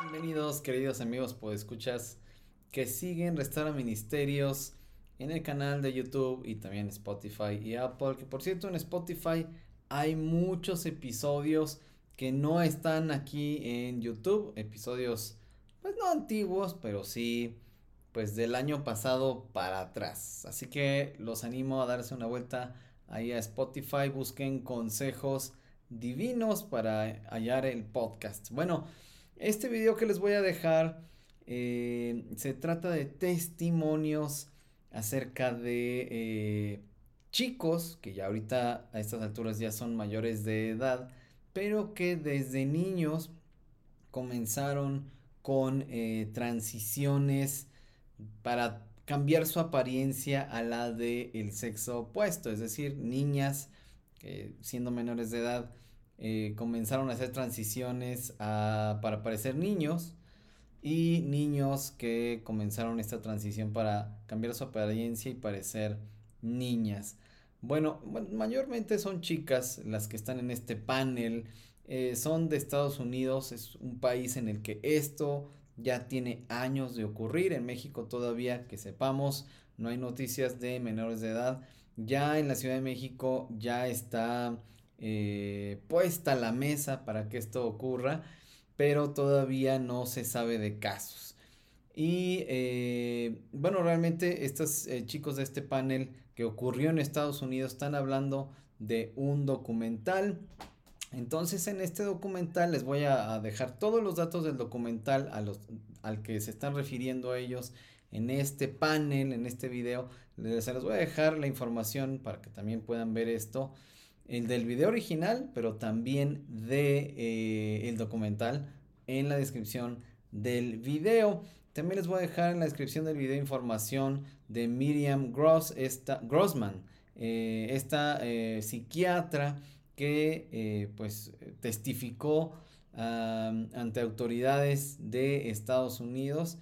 Bienvenidos queridos amigos pues escuchas que siguen Restaura Ministerios en el canal de YouTube y también Spotify y Apple, que por cierto en Spotify hay muchos episodios que no están aquí en YouTube, episodios pues no antiguos, pero sí pues del año pasado para atrás. Así que los animo a darse una vuelta ahí a Spotify, busquen consejos divinos para hallar el podcast. Bueno, este video que les voy a dejar eh, se trata de testimonios acerca de eh, chicos que ya ahorita a estas alturas ya son mayores de edad, pero que desde niños comenzaron con eh, transiciones para cambiar su apariencia a la del el sexo opuesto, es decir, niñas que siendo menores de edad eh, comenzaron a hacer transiciones para parecer niños y niños que comenzaron esta transición para cambiar su apariencia y parecer niñas. Bueno, mayormente son chicas las que están en este panel, eh, son de Estados Unidos, es un país en el que esto ya tiene años de ocurrir. En México todavía que sepamos no hay noticias de menores de edad. Ya en la Ciudad de México ya está eh, puesta la mesa para que esto ocurra, pero todavía no se sabe de casos. Y eh, bueno, realmente estos eh, chicos de este panel que ocurrió en Estados Unidos están hablando de un documental entonces en este documental les voy a, dejar todos los datos del documental al que se están refiriendo ellos en este panel, en este video. Les, les voy a dejar la información para que también puedan ver esto. El del video original, pero también de eh, el documental en la descripción del video. También les voy a dejar en la descripción del video información de Miriam Gross, esta, Grossman, eh, esta eh, psiquiatra que pues testificó ante autoridades de Estados Unidos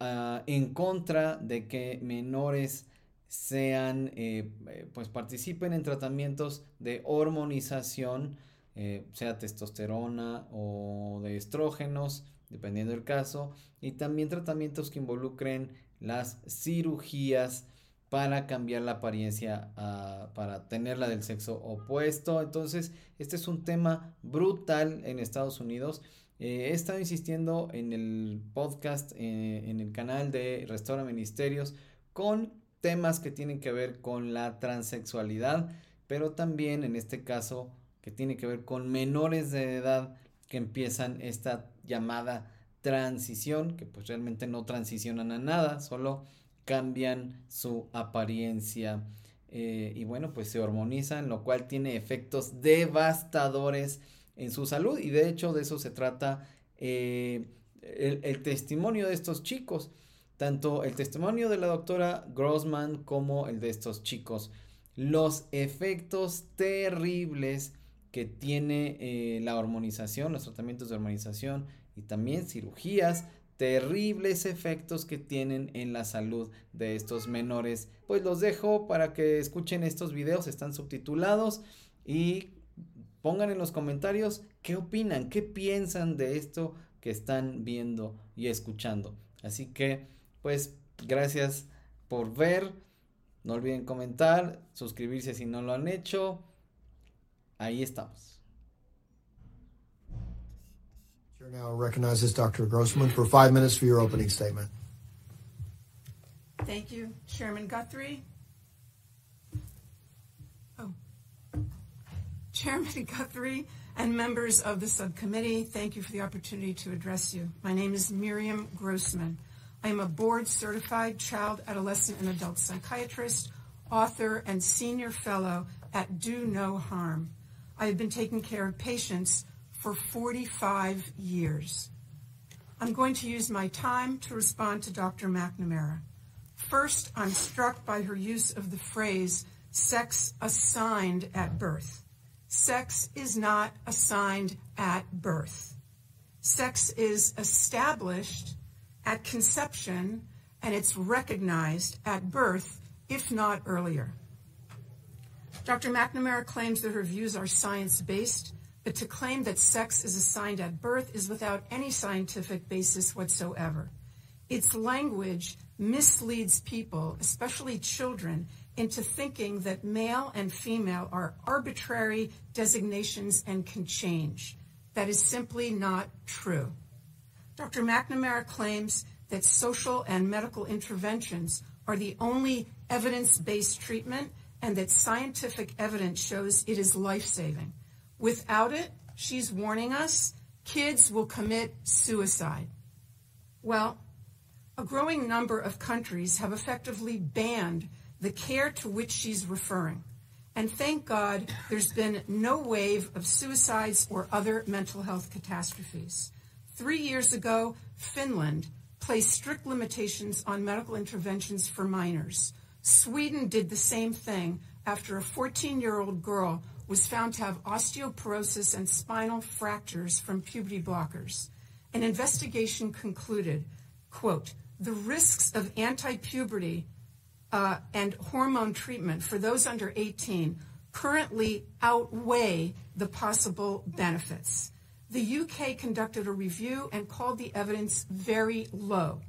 ah, en contra de que menores sean eh, pues participen en tratamientos de hormonización eh, sea testosterona o de estrógenos dependiendo del caso y también tratamientos que involucren las cirugías para cambiar la apariencia, uh, para tenerla del sexo opuesto. Entonces, este es un tema brutal en Estados Unidos. Eh, he estado insistiendo en el podcast, eh, en el canal de Restaura Ministerios, con temas que tienen que ver con la transexualidad, pero también en este caso que tiene que ver con menores de edad que empiezan esta llamada transición, que pues realmente no transicionan a nada, solo cambian su apariencia eh, y bueno, pues se hormonizan, lo cual tiene efectos devastadores en su salud y de hecho de eso se trata eh, el, testimonio de estos chicos, tanto el testimonio de la doctora Grossman como el de estos chicos, los efectos terribles que tiene eh, la hormonización, los tratamientos de hormonización y también cirugías terribles efectos que tienen en la salud de estos menores. Pues los dejo para que escuchen estos videos, están subtitulados y pongan en los comentarios qué opinan, qué piensan de esto que están viendo y escuchando. Así que, pues, gracias por ver. No olviden comentar, suscribirse si no lo han hecho. Ahí estamos. now recognizes Dr. Grossman for five minutes for your opening statement. Thank you, Chairman Guthrie. Chairman Guthrie and members of the subcommittee, thank you for the opportunity to address you. My name is Miriam Grossman. I am a board certified child, adolescent, and adult psychiatrist, author, and senior fellow at Do No Harm. I have been taking care of patients for 45 years. I'm going to use my time to respond to Dr. McNamara. First, I'm struck by her use of the phrase sex assigned at birth. Sex is not assigned at birth. Sex is established at conception and it's recognized at birth, if not earlier. Dr. McNamara claims that her views are science based but to claim that sex is assigned at birth is without any scientific basis whatsoever. Its language misleads people, especially children, into thinking that male and female are arbitrary designations and can change. That is simply not true. Dr. McNamara claims that social and medical interventions are the only evidence based treatment and that scientific evidence shows it is life saving. Without it, she's warning us, kids will commit suicide. Well, a growing number of countries have effectively banned the care to which she's referring. And thank God there's been no wave of suicides or other mental health catastrophes. Three years ago, Finland placed strict limitations on medical interventions for minors. Sweden did the same thing after a 14 year old girl was found to have osteoporosis and spinal fractures from puberty blockers. An investigation concluded, quote, the risks of anti-puberty uh, and hormone treatment for those under 18 currently outweigh the possible benefits. The UK conducted a review and called the evidence very low.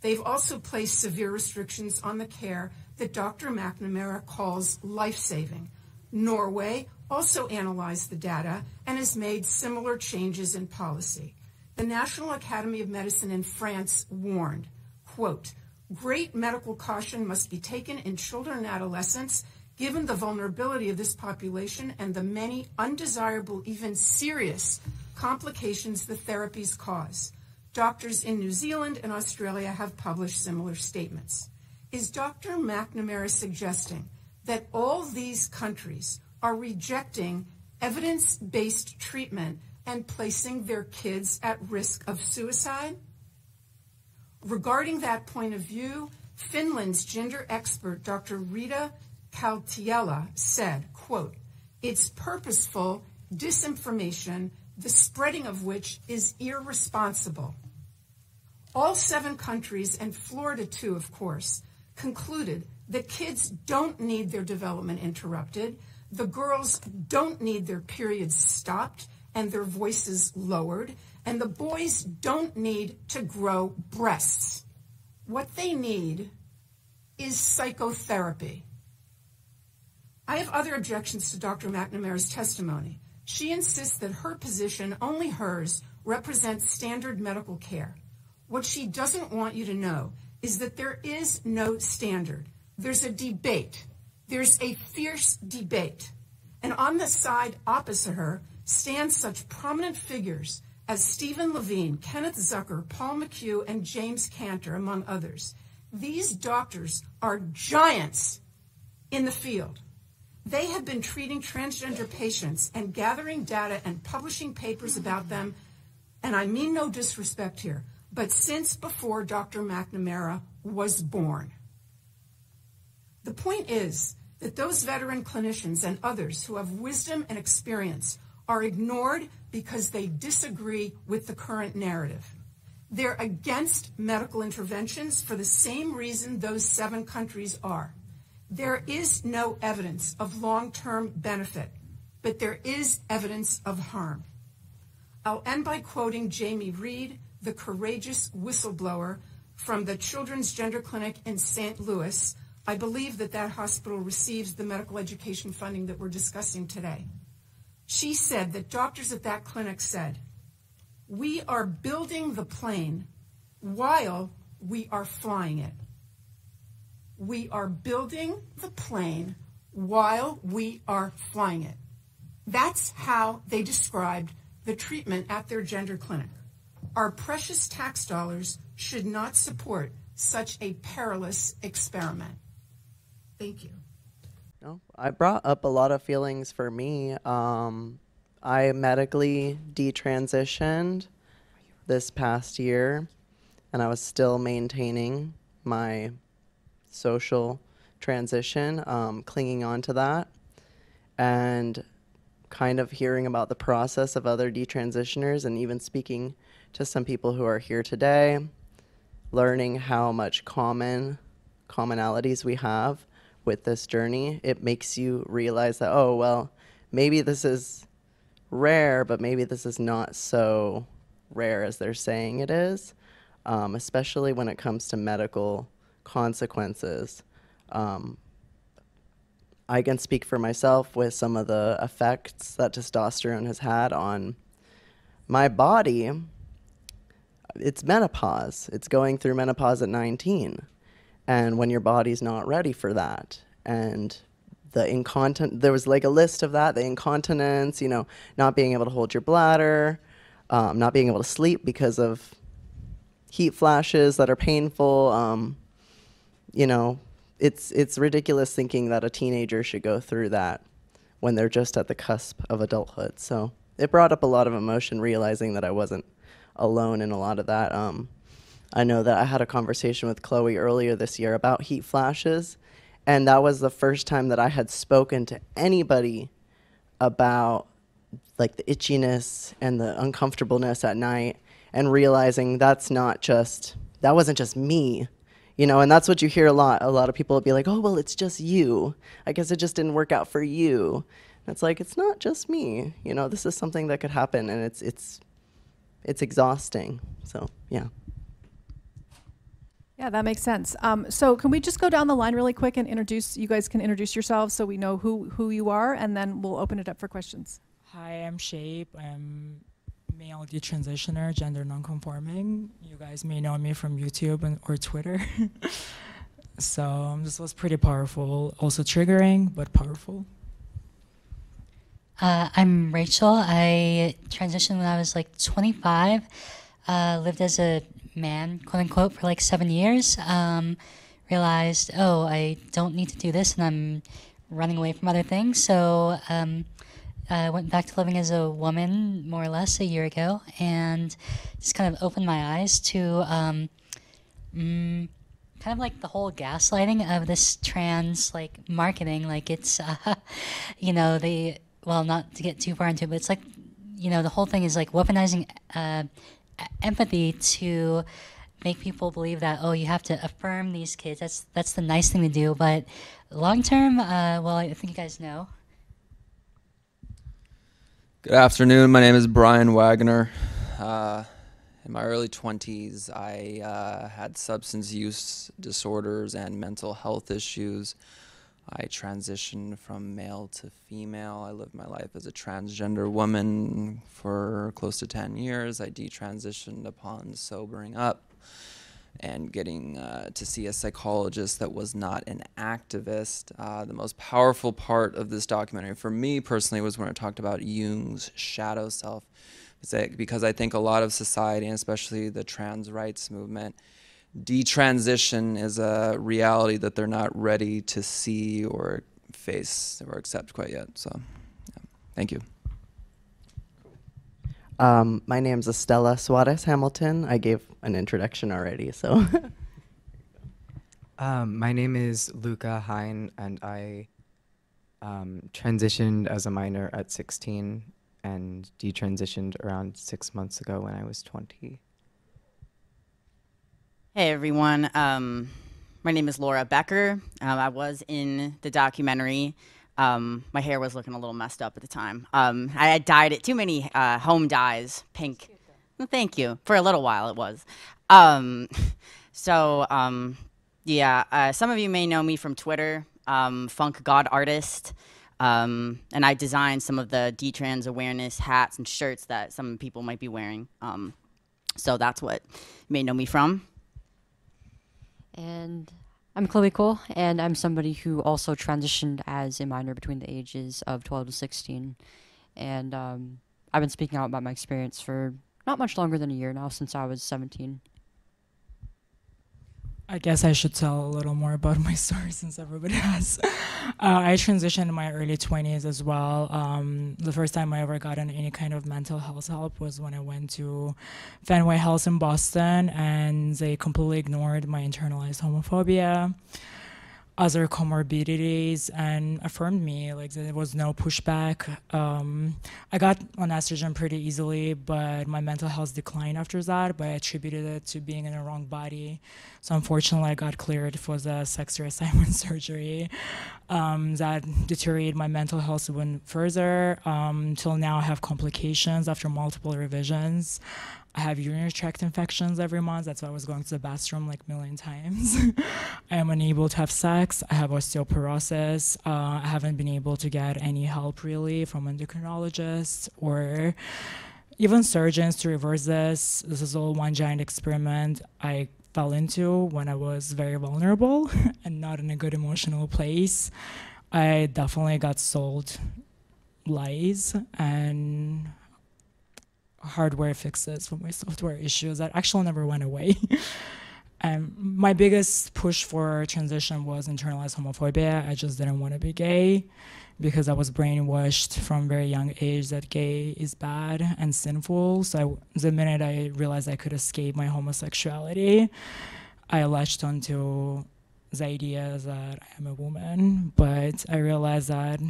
They've also placed severe restrictions on the care that Dr. McNamara calls life saving. Norway also analyzed the data and has made similar changes in policy. The National Academy of Medicine in France warned, quote, great medical caution must be taken in children and adolescents given the vulnerability of this population and the many undesirable, even serious complications the therapies cause. Doctors in New Zealand and Australia have published similar statements. Is Dr. McNamara suggesting that all these countries are rejecting evidence based treatment and placing their kids at risk of suicide? Regarding that point of view, Finland's gender expert, Dr. Rita Kaltiala, said, quote, it's purposeful disinformation the spreading of which is irresponsible. All seven countries, and Florida too, of course, concluded that kids don't need their development interrupted, the girls don't need their periods stopped and their voices lowered, and the boys don't need to grow breasts. What they need is psychotherapy. I have other objections to Dr. McNamara's testimony. She insists that her position, only hers, represents standard medical care. What she doesn't want you to know is that there is no standard. There's a debate. There's a fierce debate. And on the side opposite her stand such prominent figures as Stephen Levine, Kenneth Zucker, Paul McHugh, and James Cantor, among others. These doctors are giants in the field. They have been treating transgender patients and gathering data and publishing papers about them, and I mean no disrespect here, but since before Dr. McNamara was born. The point is that those veteran clinicians and others who have wisdom and experience are ignored because they disagree with the current narrative. They're against medical interventions for the same reason those seven countries are. There is no evidence of long term benefit, but there is evidence of harm. I'll end by quoting Jamie Reed, the courageous whistleblower from the Children's Gender Clinic in St. Louis. I believe that that hospital receives the medical education funding that we're discussing today. She said that doctors at that clinic said, We are building the plane while we are flying it we are building the plane while we are flying it. That's how they described the treatment at their gender clinic. Our precious tax dollars should not support such a perilous experiment. Thank you. No, I brought up a lot of feelings for me. Um, I medically detransitioned this past year, and I was still maintaining my social transition, um, clinging on to that, and kind of hearing about the process of other detransitioners and even speaking to some people who are here today, learning how much common commonalities we have with this journey, it makes you realize that, oh, well, maybe this is rare, but maybe this is not so rare as they're saying it is, um, especially when it comes to medical consequences. Um, I can speak for myself with some of the effects that testosterone has had on my body. It's menopause. It's going through menopause at 19. And when your body's not ready for that, and the incontinent, there was like a list of that the incontinence, you know, not being able to hold your bladder, um, not being able to sleep because of heat flashes that are painful. Um, you know, it's it's ridiculous thinking that a teenager should go through that when they're just at the cusp of adulthood. So it brought up a lot of emotion realizing that I wasn't alone in a lot of that. Um, I know that I had a conversation with Chloe earlier this year about heat flashes, and that was the first time that I had spoken to anybody about like the itchiness and the uncomfortableness at night and realizing that's not just that wasn't just me you know and that's what you hear a lot. A lot of people will be like oh well it's just you. I guess it just didn't work out for you. And it's like it's not just me you know this is something that could happen and it's it's it's exhausting. So yeah Yeah, that makes sense. Um, so can we just go down the line really quick and introduce, you guys can introduce yourselves so we know who, who you are, and then we'll open it up for questions. Hi, I'm Shape. I'm male detransitioner, gender nonconforming. You guys may know me from YouTube and, or Twitter. so um, this was pretty powerful, also triggering, but powerful. Uh, I'm Rachel. I transitioned when I was like 25. Uh, lived as a man, quote unquote, for like seven years. Um, realized, oh, I don't need to do this, and I'm running away from other things. So um, I went back to living as a woman more or less a year ago, and just kind of opened my eyes to um, mm, kind of like the whole gaslighting of this trans like marketing. Like it's, uh, you know, the well, not to get too far into it, but it's like, you know, the whole thing is like weaponizing uh, empathy to make people believe that oh you have to affirm these kids that's that's the nice thing to do but long term uh, well i think you guys know Good afternoon. My name is Brian Wagner. Uh, in my early 20s, I uh, had substance use disorders and mental health issues. I transitioned from male to female. I lived my life as a transgender woman for close to 10 years. I detransitioned upon sobering up and getting uh, to see a psychologist that was not an activist. Uh, the most powerful part of this documentary for me personally was when it talked about Jung's shadow self. Because I think a lot of society, and especially the trans rights movement, detransition is a reality that they're not ready to see or face or accept quite yet. So, yeah. thank you. um, my name's estella suarez hamilton i gave an introduction already so Um, my name is Luka Hein, and I um, transitioned as a minor at 16 and detransitioned around six months ago when I was 20. Hey everyone, um, my name is Laura Becker. Um, I was in the documentary. Um, my hair was looking a little messed up at the time. Um, I had dyed it too many uh, home dyes, pink. Well, thank you. For a little while, it was. Um, so um, yeah, uh, some of you may know me from Twitter, um, Funk God Artist. Um, and I designed some of the D-trans awareness hats and shirts that some people might be wearing. Um, so that's what you may know me from. And I'm Chloe Cole, and I'm somebody who also transitioned as a minor between the ages of 12 to 16. And um, I've been speaking out about my experience for not much longer than a year now, since I was 17. I guess I should tell a little more about my story since everybody has. Uh, I transitioned in my early 20s as well. Um, the first time I ever got any kind of mental health help was when I went to Fenway Health in Boston, and they completely ignored my internalized homophobia. Other comorbidities and affirmed me like there was no pushback. Um, i got on estrogen pretty easily but my mental health declined after that but i attributed it to being in the wrong body. So unfortunately i got cleared for the sex reassignment surgery. Um, that deteriorated my mental health even further. Um, till now i have complications after multiple revisions I have urinary tract infections every month. That's why I was going to the bathroom like a million times. I am unable to have sex. I have osteoporosis. Uh, I haven't been able to get any help really from endocrinologists or even surgeons to reverse this. This is all one giant experiment I fell into when I was very vulnerable and not in a good emotional place. I definitely got sold lies and hardware fixes for my software issues that actually never went away. um, my biggest push for transition was internalized homophobia. I just didn't want to be gay because I was brainwashed from very young age that gay is bad and sinful. So I, the minute I realized I could escape my homosexuality, I latched onto the idea that I am a woman. But I realized that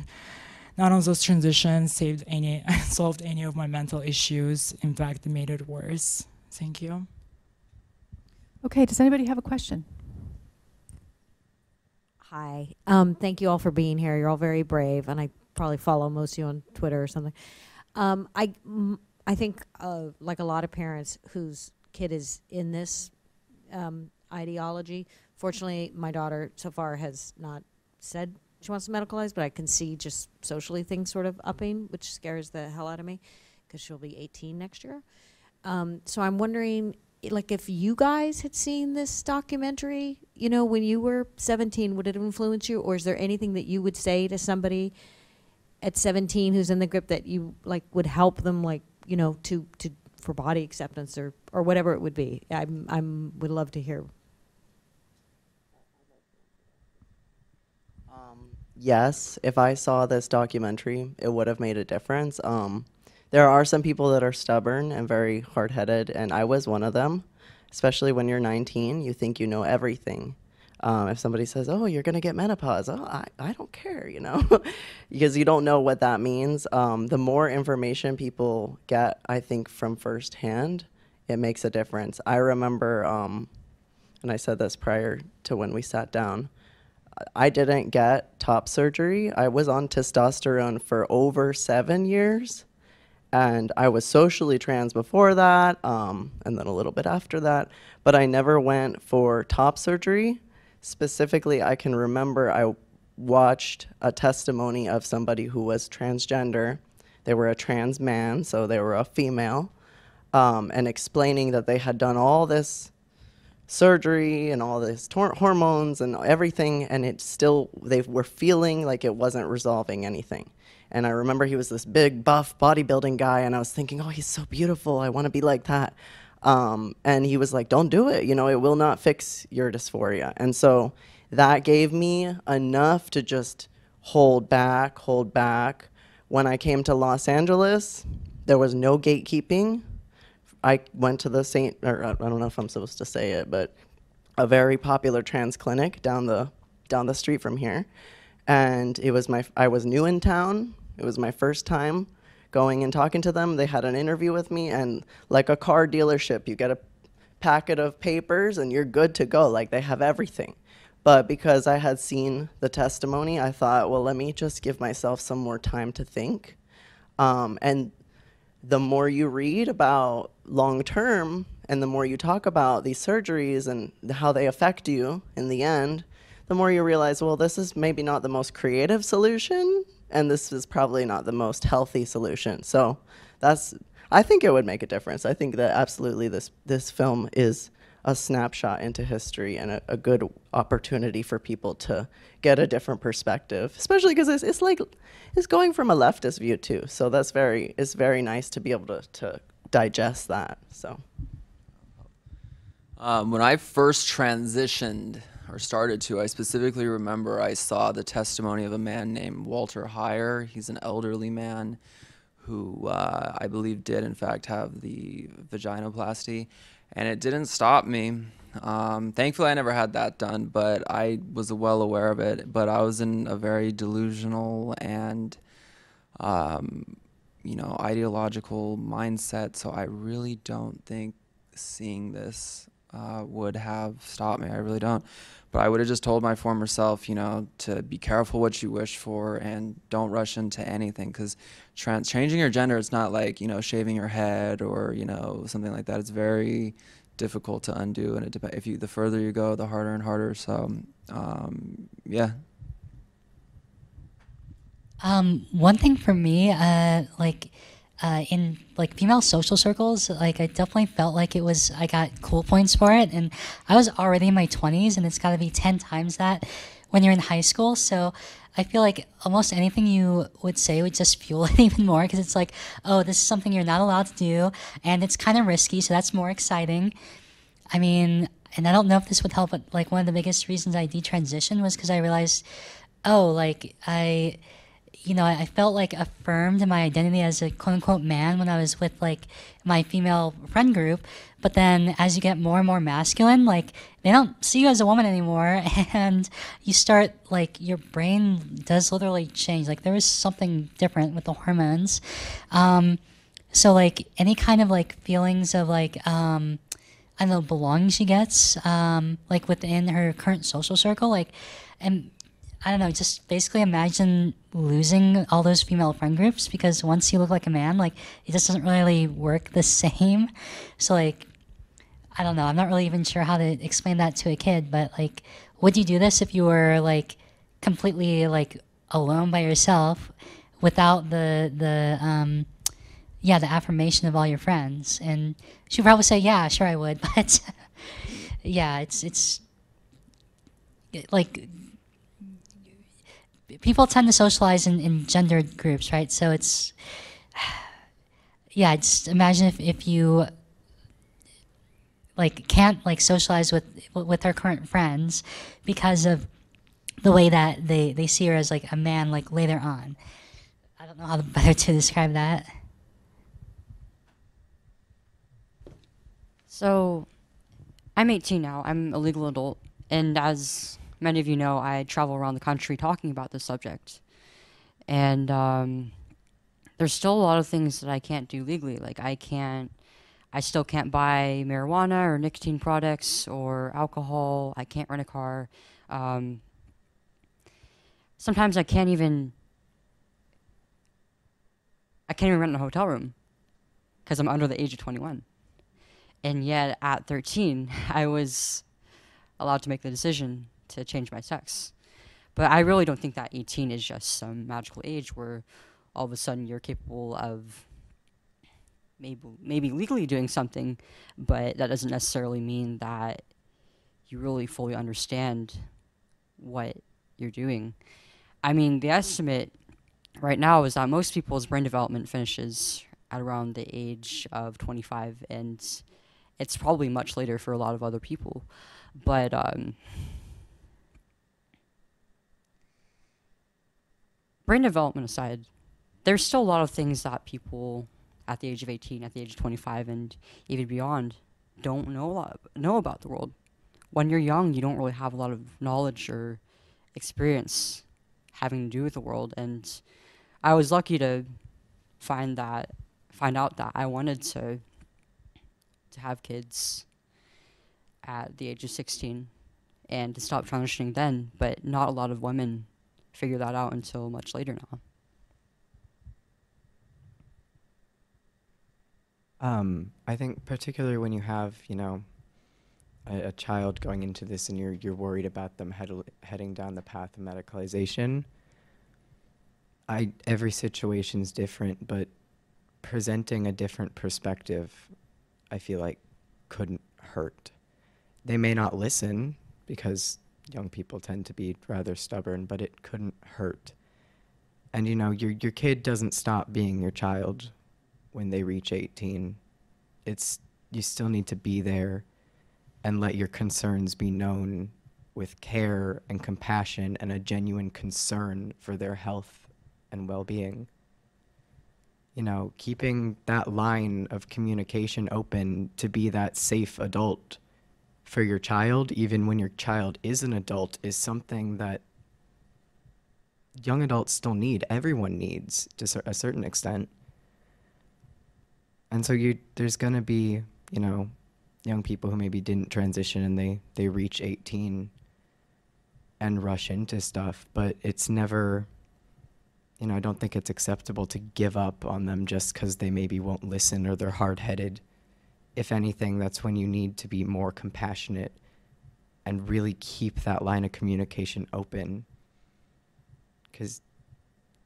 none of those transitions saved any solved any of my mental issues. In fact, it made it worse. Thank you. Okay, does anybody have a question? Hi. Um, thank you all for being here. You're all very brave, and I probably follow most of you on Twitter or something. Um, I, m- I think, uh, like a lot of parents whose kid is in this um, ideology, fortunately, my daughter so far has not said she wants to medicalize, but I can see just socially things sort of upping, which scares the hell out of me because she'll be 18 next year. Um, so I'm wondering, like, if you guys had seen this documentary, you know, when you were 17, would it influence you, or is there anything that you would say to somebody at 17 who's in the grip that you like would help them, like, you know, to to for body acceptance or or whatever it would be? I'm I'm would love to hear. Yes, if I saw this documentary, it would have made a difference. Um, there are some people that are stubborn and very hard headed, and I was one of them. Especially when you're 19, you think you know everything. Um, if somebody says, "Oh, you're gonna get menopause," oh, I, I don't care, you know, because you don't know what that means. Um, the more information people get, I think, from firsthand, it makes a difference. I remember, um, and I said this prior to when we sat down. I didn't get top surgery. I was on testosterone for over seven years. And I was socially trans before that, um, and then a little bit after that. But I never went for top surgery. Specifically, I can remember I watched a testimony of somebody who was transgender. They were a trans man, so they were a female, um, and explaining that they had done all this surgery and all this tor- hormones and everything and it still they were feeling like it wasn't resolving anything. And i remember he was this big buff bodybuilding guy and i was thinking oh he's so beautiful. I want to be like that. Um, and he was like don't do it. You know it will not fix your dysphoria. And so that gave me enough to just hold back hold back. When i came to los angeles there was no gatekeeping I went to the Saint, or I don't know if I'm supposed to say it, but a very popular trans clinic down the down the street from here, and it was my I was new in town. It was my first time going and talking to them. They had an interview with me, and like a car dealership, you get a packet of papers and you're good to go. Like they have everything. But because I had seen the testimony, I thought, well, let me just give myself some more time to think. Um, and the more you read about long term and the more you talk about these surgeries and how they affect you in the end, the more you realize, well, this is maybe not the most creative solution and this is probably not the most healthy solution. So that's I think it would make a difference. I think that absolutely this this film is a snapshot into history and a, a good opportunity for people to get a different perspective, especially because it's, it's like it's going from a leftist view too. So that's very it's very nice to be able to, to digest that. So Um, when I first transitioned or started to, I specifically remember I saw the testimony of a man named Walter Heyer. He's an elderly man who uh, I believe did, in fact, have the vaginoplasty. And it didn't stop me. Um, thankfully, I never had that done, but I was well aware of it. But I was in a very delusional and, um, you know, ideological mindset. So I really don't think seeing this uh, would have stopped me. I really don't. But I would have just told my former self, you know, to be careful what you wish for and don't rush into anything because trans- changing your gender, it's not like, you know, shaving your head or, you know, something like that. It's very difficult to undo. And it dep- if you, the further you go, the harder and harder. So, um, yeah. Um, one thing for me, uh, like, uh, in like female social circles, like I definitely felt like it was I got cool points for it, and I was already in my twenties, and it's got to be ten times that when you're in high school. So I feel like almost anything you would say would just fuel it even more because it's like, oh, this is something you're not allowed to do, and it's kind of risky, so that's more exciting. I mean, and I don't know if this would help, but like one of the biggest reasons I detransitioned was because I realized, oh, like I you know, I felt like affirmed in my identity as a quote unquote man when I was with like my female friend group. But then as you get more and more masculine, like they don't see you as a woman anymore. And you start like your brain does literally change. Like there is something different with the hormones. Um, so like any kind of like feelings of like, um, I don't know, belonging she gets, um, like within her current social circle, like, and I don't know, just basically imagine losing all those female friend groups because once you look like a man, like it just doesn't really work the same. So like I don't know, I'm not really even sure how to explain that to a kid, but like would you do this if you were like completely like alone by yourself without the the um yeah, the affirmation of all your friends? And she'd probably say, "Yeah, sure I would." But yeah, it's it's like people tend to socialize in, in gendered groups, right? So it's yeah, just imagine if, if you like can't like socialize with with her current friends because of the way that they they see her as like a man like later on. I don't know how better to describe that. So, I'm 18 now. I'm a legal adult, and as many of you know, I travel around the country talking about this subject. And um, there's still a lot of things that I can't do legally. Like, I can't, I still can't buy marijuana or nicotine products or alcohol. I can't rent a car. Um, sometimes I can't even, I can't even rent a hotel room because I'm under the age of 21. And yet at 13, I was allowed to make the decision to change my sex. But I really don't think that 18 is just some magical age where all of a sudden you're capable of maybe maybe legally doing something, but that doesn't necessarily mean that you really fully understand what you're doing. I mean, the estimate right now is that most people's brain development finishes at around the age of 25 and it's probably much later for a lot of other people. But um, brain development aside, there's still a lot of things that people at the age of 18, at the age of 25, and even beyond don't know a lot, know about the world. When you're young, you don't really have a lot of knowledge or experience having to do with the world, and I was lucky to find that, find out that I wanted to to have kids at the age of 16 and to stop transitioning then, but not a lot of women figure that out until much later now. Um, I think particularly when you have, you know, a, a child going into this and you're you're worried about them head, heading down the path of medicalization. I every situation's different, but presenting a different perspective, I feel like couldn't hurt. They may not listen because young people tend to be rather stubborn, but it couldn't hurt. And you know, your your kid doesn't stop being your child when they reach 18. It's you still need to be there and let your concerns be known with care and compassion and a genuine concern for their health and well-being. You know, keeping that line of communication open to be that safe adult for your child, even when your child is an adult, is something that young adults still need. Everyone needs to a certain extent. And so you there's going to be, you know, young people who maybe didn't transition and they they reach 18 and rush into stuff, but it's never you know, I don't think it's acceptable to give up on them just cuz they maybe won't listen or they're hard-headed. If anything, that's when you need to be more compassionate and really keep that line of communication open cuz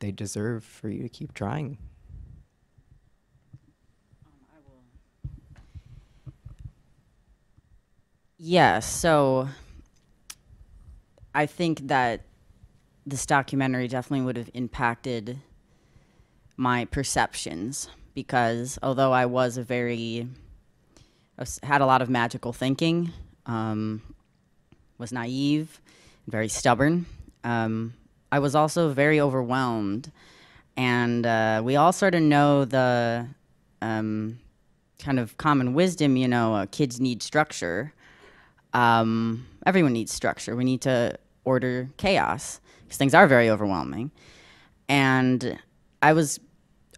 they deserve for you to keep trying. Yeah, so I think that this documentary definitely would have impacted my perceptions because although I was a very had a lot of magical thinking, um, was naive, very stubborn. Um, I was also very overwhelmed, and uh, we all sort of know the um, kind of common wisdom. You know, uh, kids need structure. Um, everyone needs structure. We need to order chaos because things are very overwhelming, and I was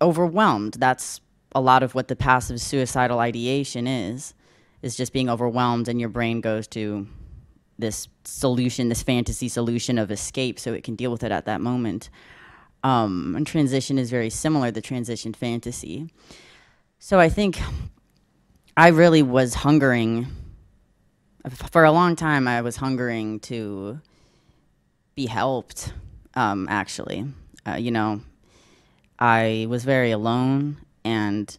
overwhelmed. That's a lot of what the passive suicidal ideation is, is just being overwhelmed and your brain goes to this solution, this fantasy solution of escape so it can deal with it at that moment. Um, and transition is very similar, the transition fantasy. So I think I really was hungering, for a long time, I was hungering to be helped, um, actually. Uh, you know, I was very alone and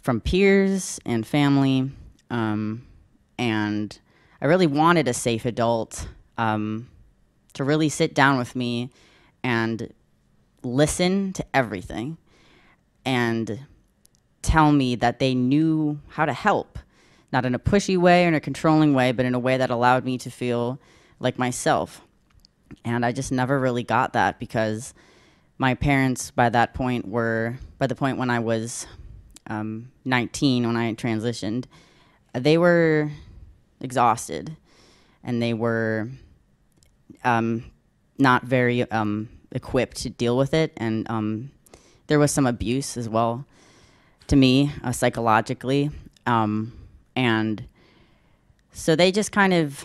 from peers and family. Um, and I really wanted a safe adult um, to really sit down with me and listen to everything and tell me that they knew how to help, not in a pushy way or in a controlling way, but in a way that allowed me to feel like myself. And I just never really got that because my parents by that point were by the point when I was um, 19 when I transitioned, they were exhausted and they were um, not very um, equipped to deal with it. And um, there was some abuse as well to me uh, psychologically. Um, and so they just kind of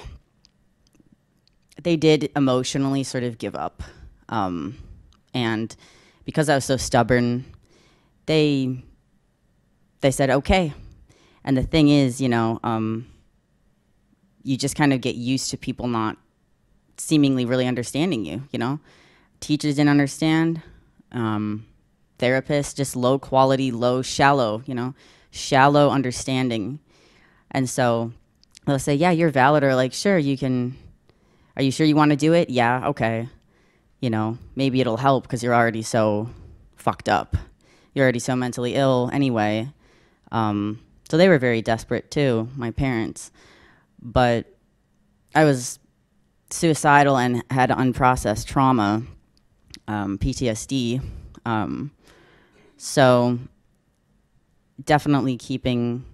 they did emotionally sort of give up. Um, and because I was so stubborn, they they said okay. And the thing is, you know, um, you just kind of get used to people not seemingly really understanding you. You know, teachers didn't understand. Um, therapists just low quality, low, shallow. You know, shallow understanding. And so they'll say, "Yeah, you're valid," or like, "Sure, you can." Are you sure you want to do it? Yeah, okay you know, maybe it'll help because you're already so fucked up. You're already so mentally ill anyway. Um, so they were very desperate too, my parents. But I was suicidal and had unprocessed trauma, um, PTSD. Um, so definitely keeping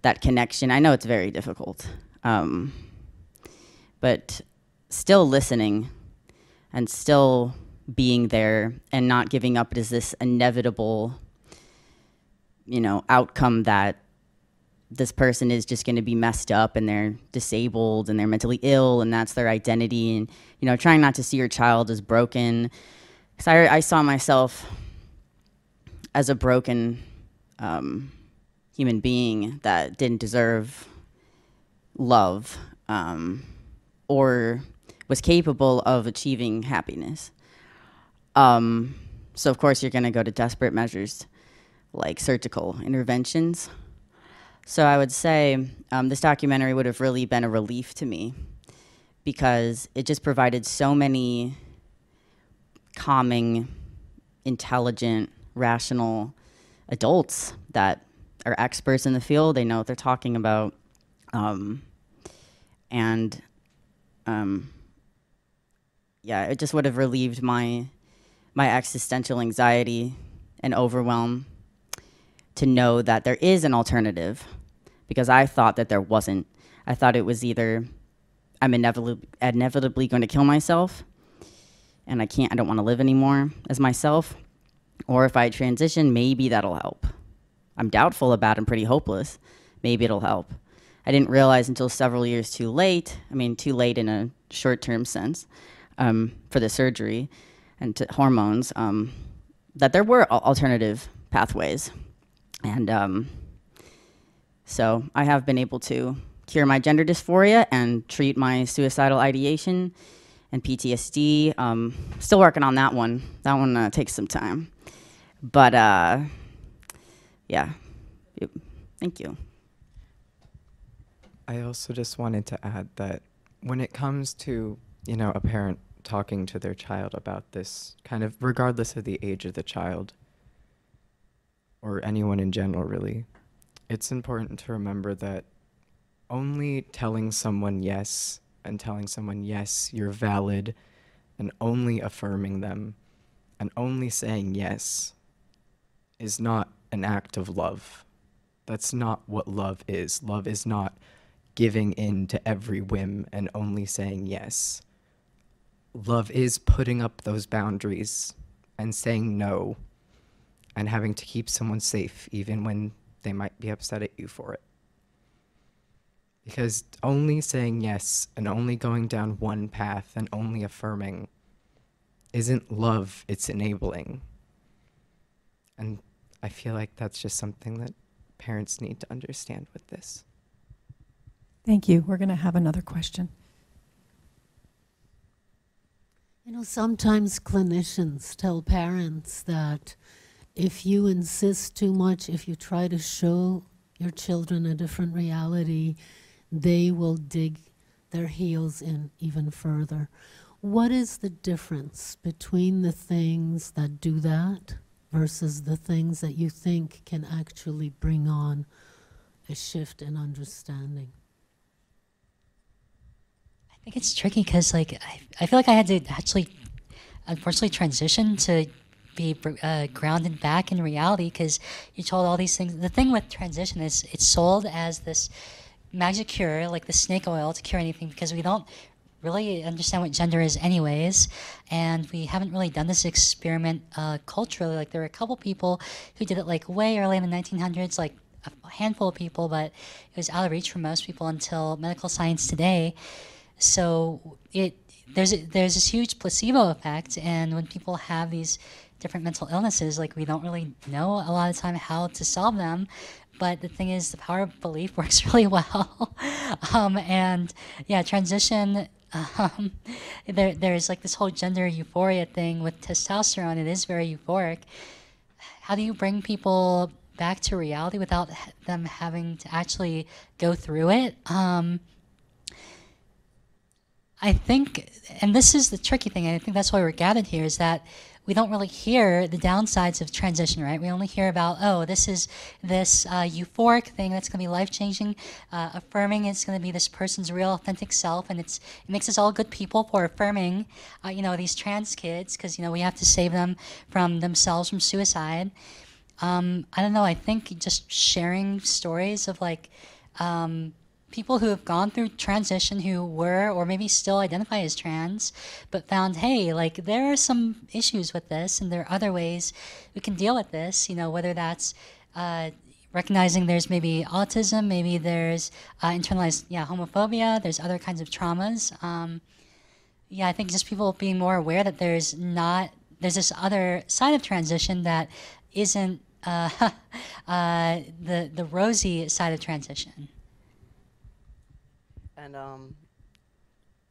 that connection. I know it's very difficult, um, but still listening and still being there and not giving up is this inevitable you know outcome that this person is just going to be messed up and they're disabled and they're mentally ill and that's their identity. And you know trying not to see your child as broken. Because I, I saw myself as a broken um, human being that didn't deserve love um, or was capable of achieving happiness. Um, so, of course, you're going to go to desperate measures like surgical interventions. So, I would say um, this documentary would have really been a relief to me because it just provided so many calming, intelligent, rational adults that are experts in the field. They know what they're talking about. Um, and um, yeah, it just would have relieved my my existential anxiety and overwhelm to know that there is an alternative because I thought that there wasn't. I thought it was either I'm inevitably, inevitably going to kill myself and I can't, I don't want to live anymore as myself. Or if I transition, maybe that'll help. I'm doubtful about I'm pretty hopeless. Maybe it'll help. I didn't realize until several years too late, I mean, too late in a short term sense, um, for the surgery and to hormones, um, that there were alternative pathways. And um, so I have been able to cure my gender dysphoria and treat my suicidal ideation and PTSD. Um, still working on that one. That one uh, takes some time. But uh, yeah, thank you. I also just wanted to add that when it comes to, you know, a parent talking to their child about this, kind of regardless of the age of the child, or anyone in general, really, it's important to remember that only telling someone yes and telling someone, yes, you're valid, and only affirming them and only saying yes is not an act of love. That's not what love is. Love is not giving in to every whim and only saying yes. Love is putting up those boundaries and saying no and having to keep someone safe even when they might be upset at you for it. Because only saying yes and only going down one path and only affirming isn't love, it's enabling. And I feel like that's just something that parents need to understand with this. Thank you. We're going to have another question. You know, sometimes clinicians tell parents that if you insist too much, if you try to show your children a different reality, they will dig their heels in even further. What is the difference between the things that do that versus the things that you think can actually bring on a shift in understanding? I think it's tricky because like I, I feel like I had to actually unfortunately transition to be uh, grounded back in reality because you told all these things. The thing with transition is it's sold as this magic cure, like the snake oil to cure anything because we don't really understand what gender is anyways and we haven't really done this experiment uh, culturally like there were a couple people who did it like way early in the 1900s like a handful of people but it was out of reach for most people until medical science today so it there's a, there's this huge placebo effect, and when people have these different mental illnesses, like we don't really know a lot of time how to solve them. But the thing is, the power of belief works really well. um, and yeah, transition. Um, there, there's like this whole gender euphoria thing with testosterone. It is very euphoric. How do you bring people back to reality without them having to actually go through it? Um, I think, and this is the tricky thing, and I think that's why we're gathered here, is that we don't really hear the downsides of transition, right? We only hear about, oh, this is this uh, euphoric thing that's going to be life changing, uh, affirming it's going to be this person's real authentic self, and it's it makes us all good people for affirming, uh, you know, these trans kids because you know we have to save them from themselves from suicide. Um, I don't know. I think just sharing stories of like. Um, people who have gone through transition who were or maybe still identify as trans but found hey like there are some issues with this and there are other ways we can deal with this you know whether that's uh, recognizing there's maybe autism maybe there's uh, internalized yeah homophobia there's other kinds of traumas. Um, yeah i think just people being more aware that there's not there's this other side of transition that isn't uh, uh the the rosy side of transition and um,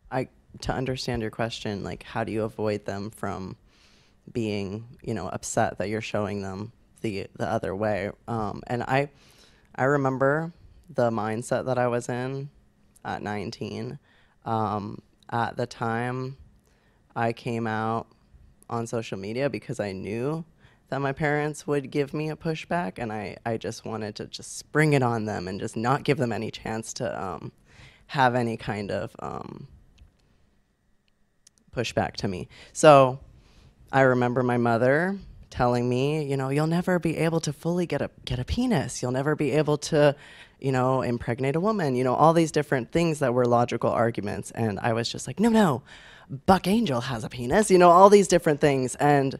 I to understand your question, like how do you avoid them from being, you know, upset that you're showing them the the other way? Um, and I, I remember the mindset that I was in at 19. Um, at the time, I came out on social media because I knew that my parents would give me a pushback, and I, I just wanted to just spring it on them and just not give them any chance to um, have any kind of um, pushback to me. So I remember my mother telling me, you know, you'll never be able to fully get a get a penis. You'll never be able to, you know, impregnate a woman. You know, all these different things that were logical arguments. And I was just like, no, no, Buck Angel has a penis. You know, all these different things. And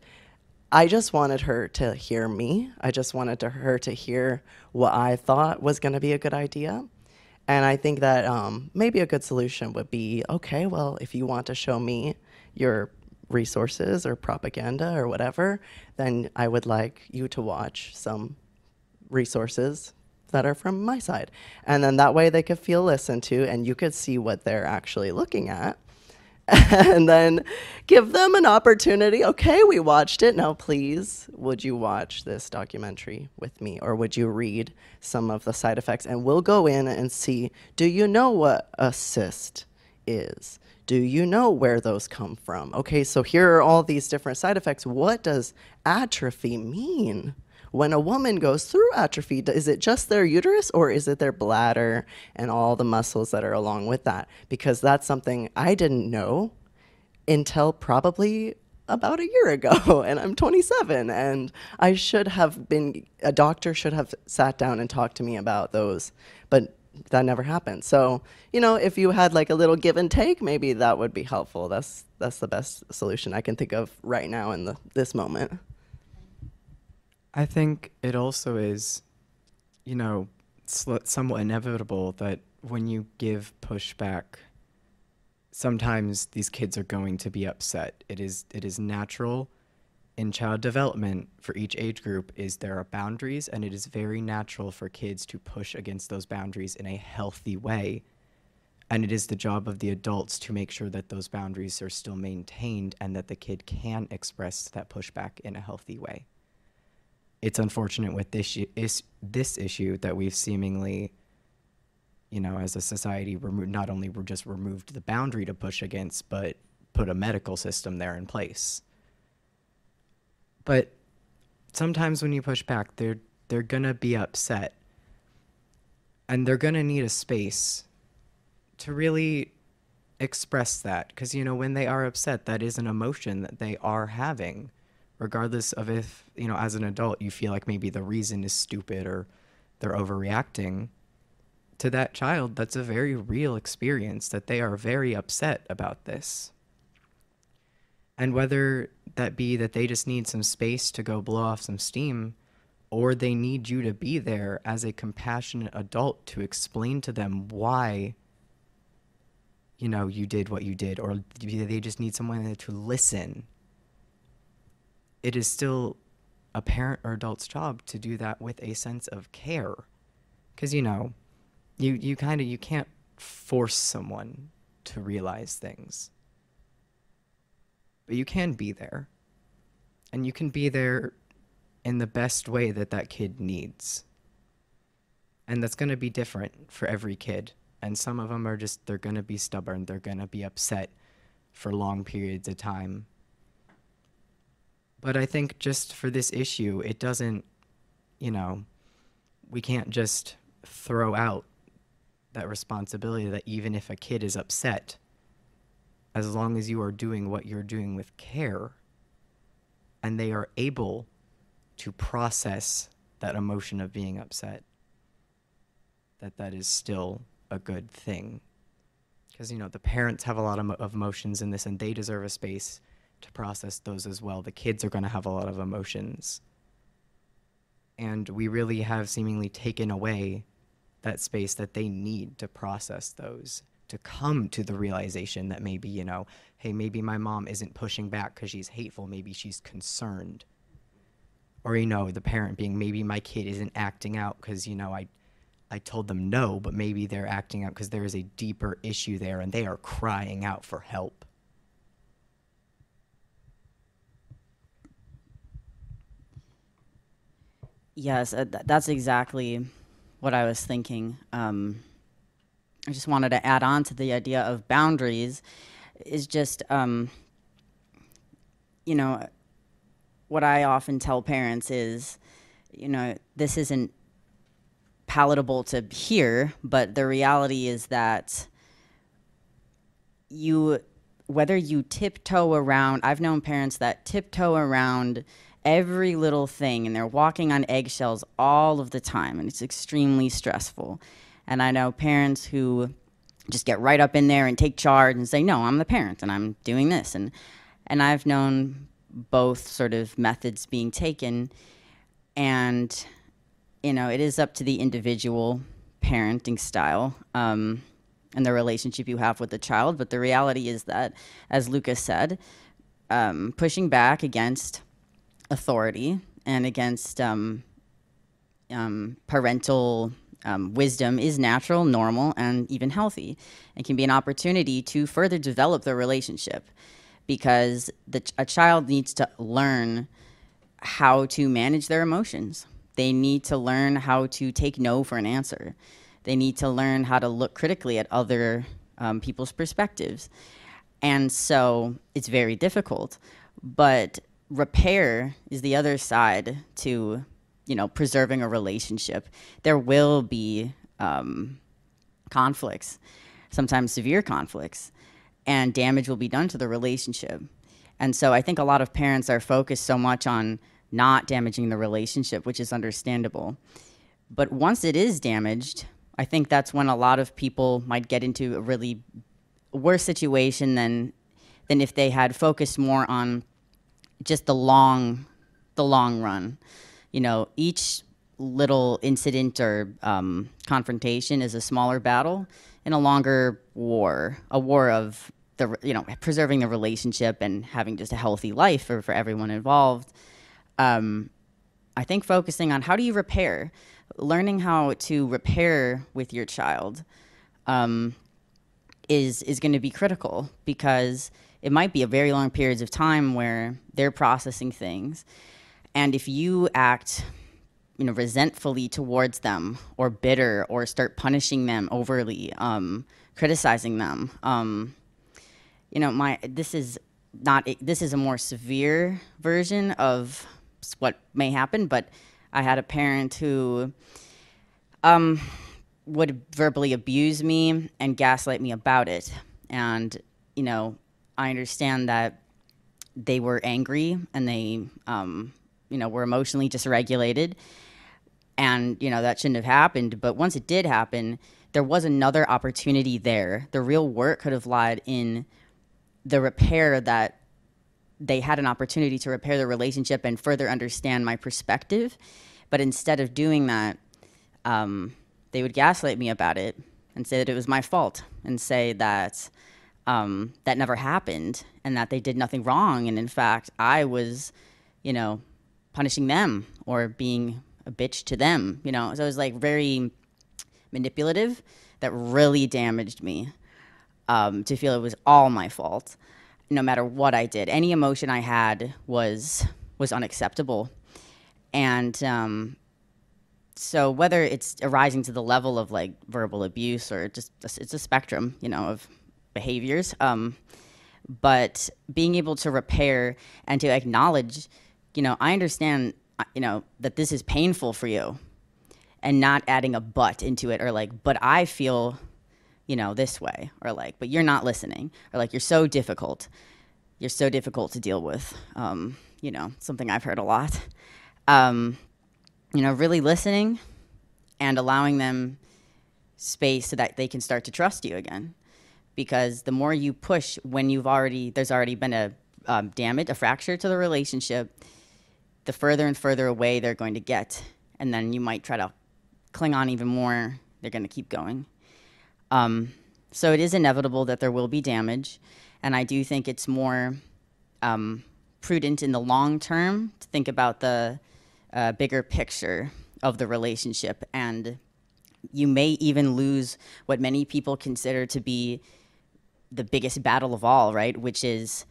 I just wanted her to hear me. I just wanted to her to hear what I thought was going to be a good idea. And I think that um, maybe a good solution would be okay, well, if you want to show me your resources or propaganda or whatever, then I would like you to watch some resources that are from my side. And then that way they could feel listened to and you could see what they're actually looking at. and then give them an opportunity. Okay, we watched it. Now, please, would you watch this documentary with me or would you read some of the side effects? And we'll go in and see do you know what a cyst is? Do you know where those come from? Okay, so here are all these different side effects. What does atrophy mean? When a woman goes through atrophy, is it just their uterus or is it their bladder and all the muscles that are along with that? Because that's something I didn't know until probably about a year ago and I'm 27 and I should have been a doctor should have sat down and talked to me about those but that never happened. So, you know, if you had like a little give and take, maybe that would be helpful. That's that's the best solution I can think of right now in the this moment. I think it also is, you know, somewhat inevitable that when you give pushback, sometimes these kids are going to be upset. It is it is natural in child development for each age group is there are boundaries and it is very natural for kids to push against those boundaries in a healthy way. And it is the job of the adults to make sure that those boundaries are still maintained and that the kid can express that pushback in a healthy way it's unfortunate with this is this issue that we've seemingly you know as a society remo- not only we're just removed the boundary to push against but put a medical system there in place. But sometimes when you push back they're they're going to be upset. And they're going to need a space to really express that. Because you know when they are upset that is an emotion that they are having regardless of if, you know, as an adult, you feel like maybe the reason is stupid or they're overreacting. To that child, that's a very real experience that they are very upset about this. And whether that be that they just need some space to go blow off some steam, or they need you to be there as a compassionate adult to explain to them why you know you did what you did or they just need someone to listen it is still a parent or adult's job to do that with a sense of care. Because you know you you kind of you can't force someone to realize things. But you can be there. And you can be there in the best way that that kid needs. And that's going to be different for every kid. And some of them are just they're going to be stubborn. They're going to be upset for long periods of time but I think just for this issue, it doesn't, you know, we can't just throw out that responsibility that even if a kid is upset, as long as you are doing what you're doing with care and they are able to process that emotion of being upset, that that is still a good thing. Because, you know, the parents have a lot of, of emotions in this and they deserve a space to process those as well. The kids are going to have a lot of emotions. And we really have seemingly taken away that space that they need to process those, to come to the realization that maybe, you know, hey, maybe my mom isn't pushing back because she's hateful, maybe she's concerned. Or, you know, the parent being, maybe my kid isn't acting out because, you know, I, I told them no, but maybe they're acting out because there is a deeper issue there and they are crying out for help. Yes, uh, th- that's exactly what I was thinking. Um, I just wanted to add on to the idea of boundaries. Is just, um, you know, what I often tell parents is, you know, this isn't palatable to hear, but the reality is that you, whether you tiptoe around, I've known parents that tiptoe around every little thing and they're walking on eggshells all of the time and it's extremely stressful. And I know parents who just get right up in there and take charge and say, "No, I'm the parent and I'm doing this." And and I've known both sort of methods being taken and you know, it is up to the individual parenting style. Um, and the relationship you have with the child. But the reality is that, as Lucas said, um, pushing back against authority and against um, um, parental um, wisdom is natural, normal, and even healthy, and can be an opportunity to further develop the relationship because the, a child needs to learn how to manage their emotions. They need to learn how to take no for an answer. They need to learn how to look critically at other um, people's perspectives. And so it's very difficult. But repair is the other side to, you know, preserving a relationship. There will be um, conflicts, sometimes severe conflicts, and damage will be done to the relationship. And so I think a lot of parents are focused so much on not damaging the relationship, which is understandable. But once it is damaged, I think that's when a lot of people might get into a really worse situation than than if they had focused more on just the long the long run. You know, each little incident or um, confrontation is a smaller battle in a longer war, a war of the you know preserving the relationship and having just a healthy life for, for everyone involved. Um, I think focusing on how do you repair learning how to repair with your child um, is is going to be critical because it might be a very long periods of time where they're processing things, and if you act you know resentfully towards them or bitter or start punishing them overly um, criticizing them um, you know my this is not this is a more severe version of what may happen but I had a parent who um, would verbally abuse me and gaslight me about it. And, you know, I understand that they were angry and they, um, you know, were emotionally dysregulated. And, you know, that shouldn't have happened. But once it did happen, there was another opportunity there. The real work could have lied in the repair that they had an opportunity to repair the relationship and further understand my perspective. But instead of doing that, um, they would gaslight me about it and say that it was my fault and say that um, that never happened and that they did nothing wrong. And in fact, I was, you know, punishing them or being a bitch to them, you know. So it was like very manipulative that really damaged me um, to feel it was all my fault no matter what I did. Any emotion I had was was unacceptable, and um, so whether it's arising to the level of like verbal abuse or just it's a spectrum, you know, of behaviors. Um, but being able to repair and to acknowledge, you know, I understand, uh, you know, that this is painful for you, and not adding a but into it or like, but I feel you know, this way, or like, but you're not listening, or like, you're so difficult. You're so difficult to deal with. Um, you know, something I've heard a lot. Um, you know, really listening and allowing them space so that they can start to trust you again. Because the more you push when you've already, there's already been a um, damage, a fracture to the relationship, the further and further away they're going to get. And then you might try to cling on even more. They're going to keep going. Um, so it is inevitable that there will be damage, and I do think it's more um, prudent in the long term to think about the uh, bigger picture of the relationship, and you may even lose what many people consider to be the biggest battle of all, right? Which is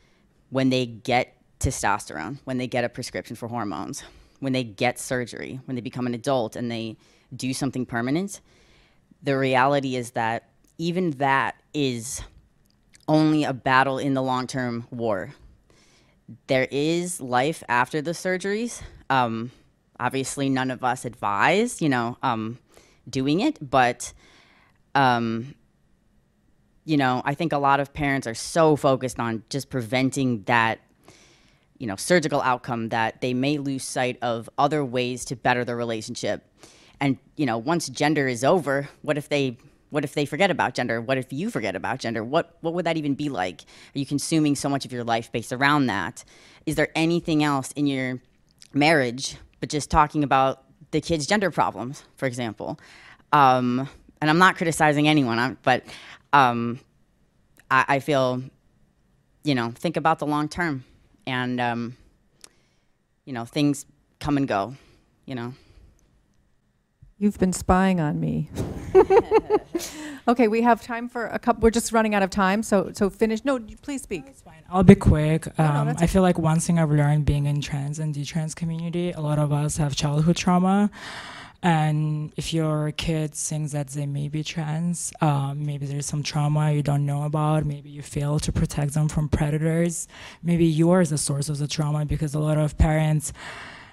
when they get testosterone, when they get a prescription for hormones, when they get surgery, when they become an adult and they do something permanent. The reality is that even that is only a battle in the long term war. There is life after the surgeries. Um, obviously, none of us advise, you know, um, doing it, but, um, you know, I think a lot of parents are so focused on just preventing that, you know surgical outcome that they may lose sight of other ways to better their relationship. And you know once gender is over what if they what if they forget about gender? What if you forget about gender? What what would that even be like? Are you consuming so much of your life based around that? Is there anything else in your marriage but just talking about the kids gender problems for example? Um, and i'm not criticizing anyone but um, I, I feel you know think about the long term and um, you know things come and go you know You've been spying on me. okay, we have time for a couple. We're just running out of time, so so finish. No, please speak. I'll be quick. no, Um, I feel like one thing I've learned being in trans and detrans community, a lot of us have childhood trauma. And if your kid thinks that they may be trans, um, maybe there's some trauma you don't know about. Maybe you fail to protect them from predators. Maybe you are the source of the trauma because a lot of parents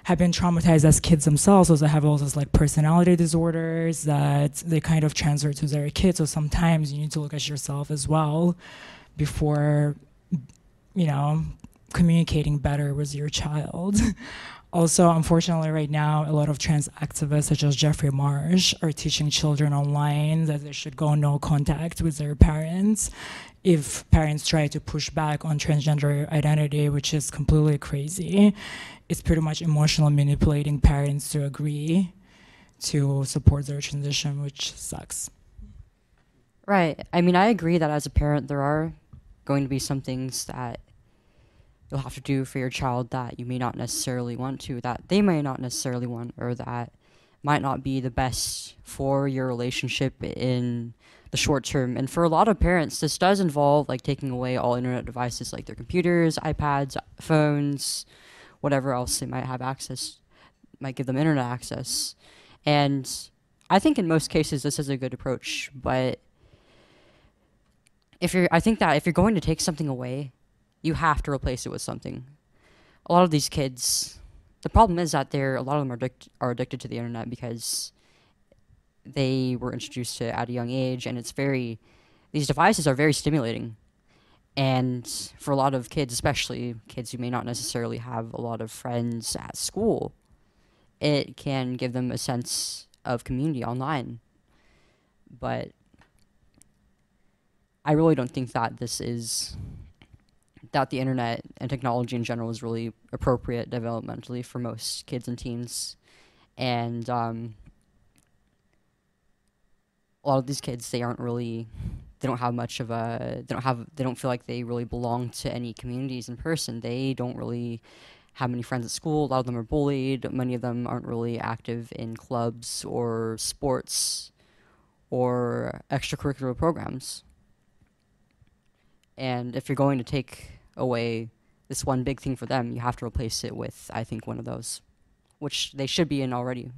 have been traumatized as kids themselves, so they have all those like personality disorders that they kind of transfer to their kids. So sometimes you need to look at yourself as well before you know, communicating better with your child. also, unfortunately, right now, a lot of trans activists, such as Jeffrey Marsh, are teaching children online that they should go no contact with their parents if parents try to push back on transgender identity, which is completely crazy. It's pretty much emotional manipulating parents to agree to support their transition, which sucks. Right. I mean, I agree that as a parent, there are going to be some things that you'll have to do for your child that you may not necessarily want to, that they may not necessarily want, or that might not be the best for your relationship in the short term. And for a lot of parents, this does involve like taking away all internet devices like their computers, iPads, phones, whatever else they might have access, might give them internet access. And I think in most cases this is a good approach, but if you're I think that if you're going to take something away, you have to replace it with something. A lot of these kids the problem is that they're a lot of them are, are addicted to the internet because they were introduced to it at a young age and it's very these devices are very stimulating and for a lot of kids especially kids who may not necessarily have a lot of friends at school it can give them a sense of community online but i really don't think that this is that the internet and technology in general is really appropriate developmentally for most kids and teens. And um, a lot of these kids they aren't really they don't have much of a they don't have they don't feel like they really belong to any communities in person. They don't really have many friends at school. A lot of them are bullied. Many of them aren't really active in clubs or sports or extracurricular programs. And if you're going to take away this one big thing for them. You have to replace it with i think one of those which they should be in already